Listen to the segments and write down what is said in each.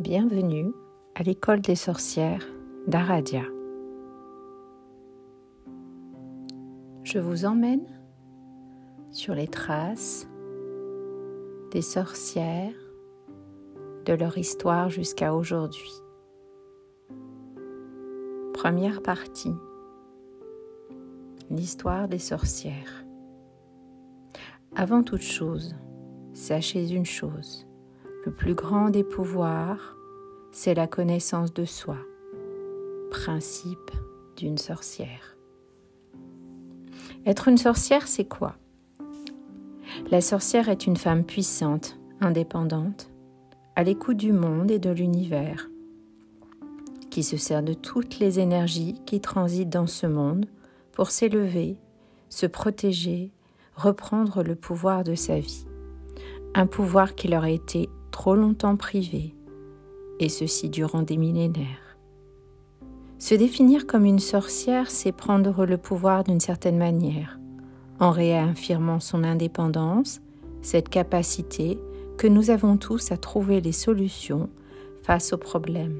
Bienvenue à l'école des sorcières d'Aradia. Je vous emmène sur les traces des sorcières, de leur histoire jusqu'à aujourd'hui. Première partie, l'histoire des sorcières. Avant toute chose, sachez une chose le plus grand des pouvoirs, c'est la connaissance de soi, principe d'une sorcière. Être une sorcière, c'est quoi? La sorcière est une femme puissante, indépendante, à l'écoute du monde et de l'univers, qui se sert de toutes les énergies qui transitent dans ce monde pour s'élever, se protéger, reprendre le pouvoir de sa vie. Un pouvoir qui leur a été trop longtemps privés, et ceci durant des millénaires. Se définir comme une sorcière, c'est prendre le pouvoir d'une certaine manière, en réaffirmant son indépendance, cette capacité que nous avons tous à trouver les solutions face aux problèmes,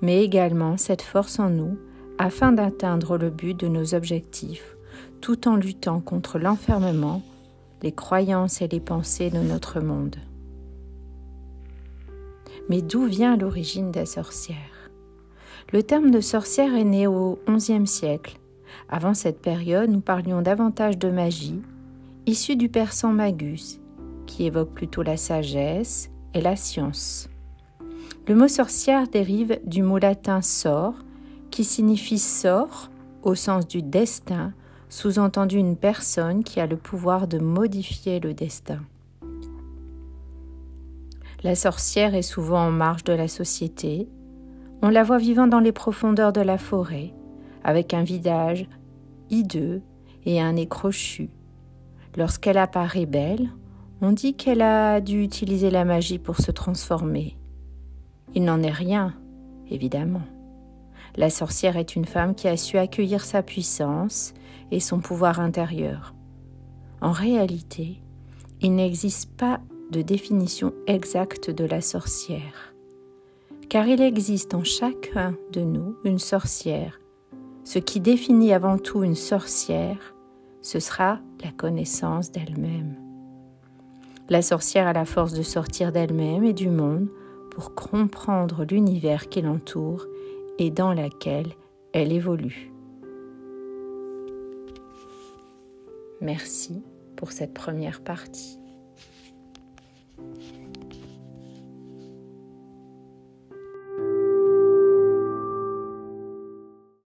mais également cette force en nous afin d'atteindre le but de nos objectifs, tout en luttant contre l'enfermement, les croyances et les pensées de notre monde. Mais d'où vient l'origine des sorcières? Le terme de sorcière est né au XIe siècle. Avant cette période, nous parlions davantage de magie, issue du persan magus, qui évoque plutôt la sagesse et la science. Le mot sorcière dérive du mot latin sort, qui signifie sort au sens du destin, sous-entendu une personne qui a le pouvoir de modifier le destin. La sorcière est souvent en marge de la société. On la voit vivant dans les profondeurs de la forêt, avec un visage hideux et un nez crochu. Lorsqu'elle apparaît belle, on dit qu'elle a dû utiliser la magie pour se transformer. Il n'en est rien, évidemment. La sorcière est une femme qui a su accueillir sa puissance et son pouvoir intérieur. En réalité, il n'existe pas de définition exacte de la sorcière. Car il existe en chacun de nous une sorcière. Ce qui définit avant tout une sorcière, ce sera la connaissance d'elle-même. La sorcière a la force de sortir d'elle-même et du monde pour comprendre l'univers qui l'entoure et dans lequel elle évolue. Merci pour cette première partie. Thank you.